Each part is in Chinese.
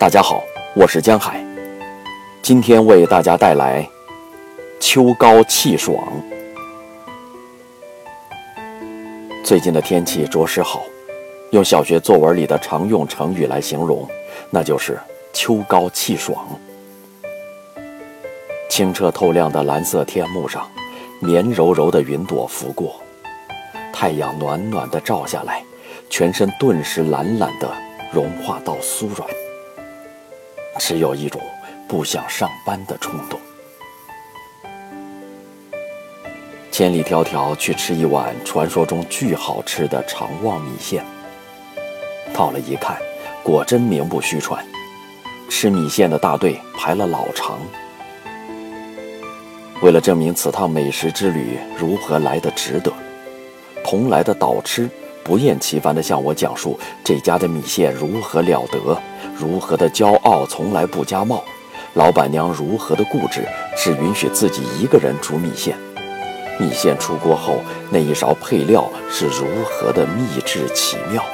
大家好，我是江海，今天为大家带来秋高气爽。最近的天气着实好，用小学作文里的常用成语来形容，那就是秋高气爽。清澈透亮的蓝色天幕上，绵柔柔的云朵拂过，太阳暖暖的照下来，全身顿时懒懒的融化到酥软。只有一种不想上班的冲动。千里迢迢去吃一碗传说中巨好吃的长旺米线，到了一看，果真名不虚传，吃米线的大队排了老长。为了证明此趟美食之旅如何来得值得，同来的导吃不厌其烦地向我讲述这家的米线如何了得。如何的骄傲，从来不加帽；老板娘如何的固执，只允许自己一个人煮米线。米线出锅后，那一勺配料是如何的秘制奇妙。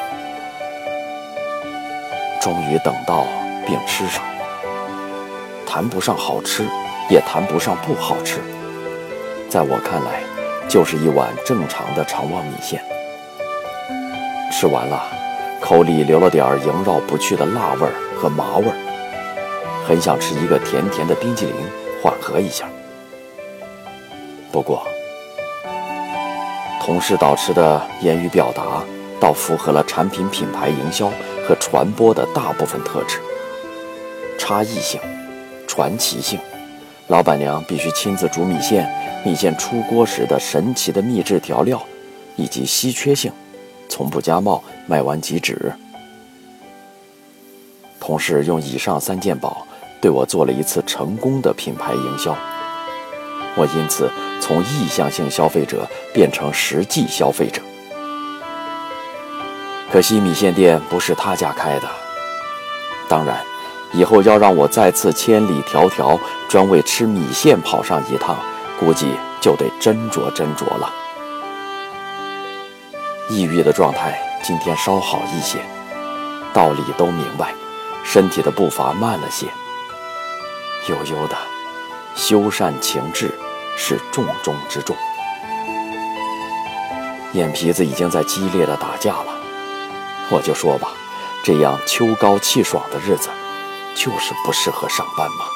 终于等到并吃上，谈不上好吃，也谈不上不好吃。在我看来，就是一碗正常的长旺米线。吃完了。口里留了点萦绕不去的辣味儿和麻味儿，很想吃一个甜甜的冰淇淋缓和一下。不过，同事导师的言语表达倒符合了产品品牌营销和传播的大部分特质：差异性、传奇性，老板娘必须亲自煮米线，米线出锅时的神奇的秘制调料，以及稀缺性。从不加帽，卖完即止。同事用以上三件宝对我做了一次成功的品牌营销，我因此从意向性消费者变成实际消费者。可惜米线店不是他家开的，当然，以后要让我再次千里迢迢专为吃米线跑上一趟，估计就得斟酌斟酌了。抑郁的状态今天稍好一些，道理都明白，身体的步伐慢了些。悠悠的，修缮情志是重中之重。眼皮子已经在激烈的打架了，我就说吧，这样秋高气爽的日子，就是不适合上班嘛。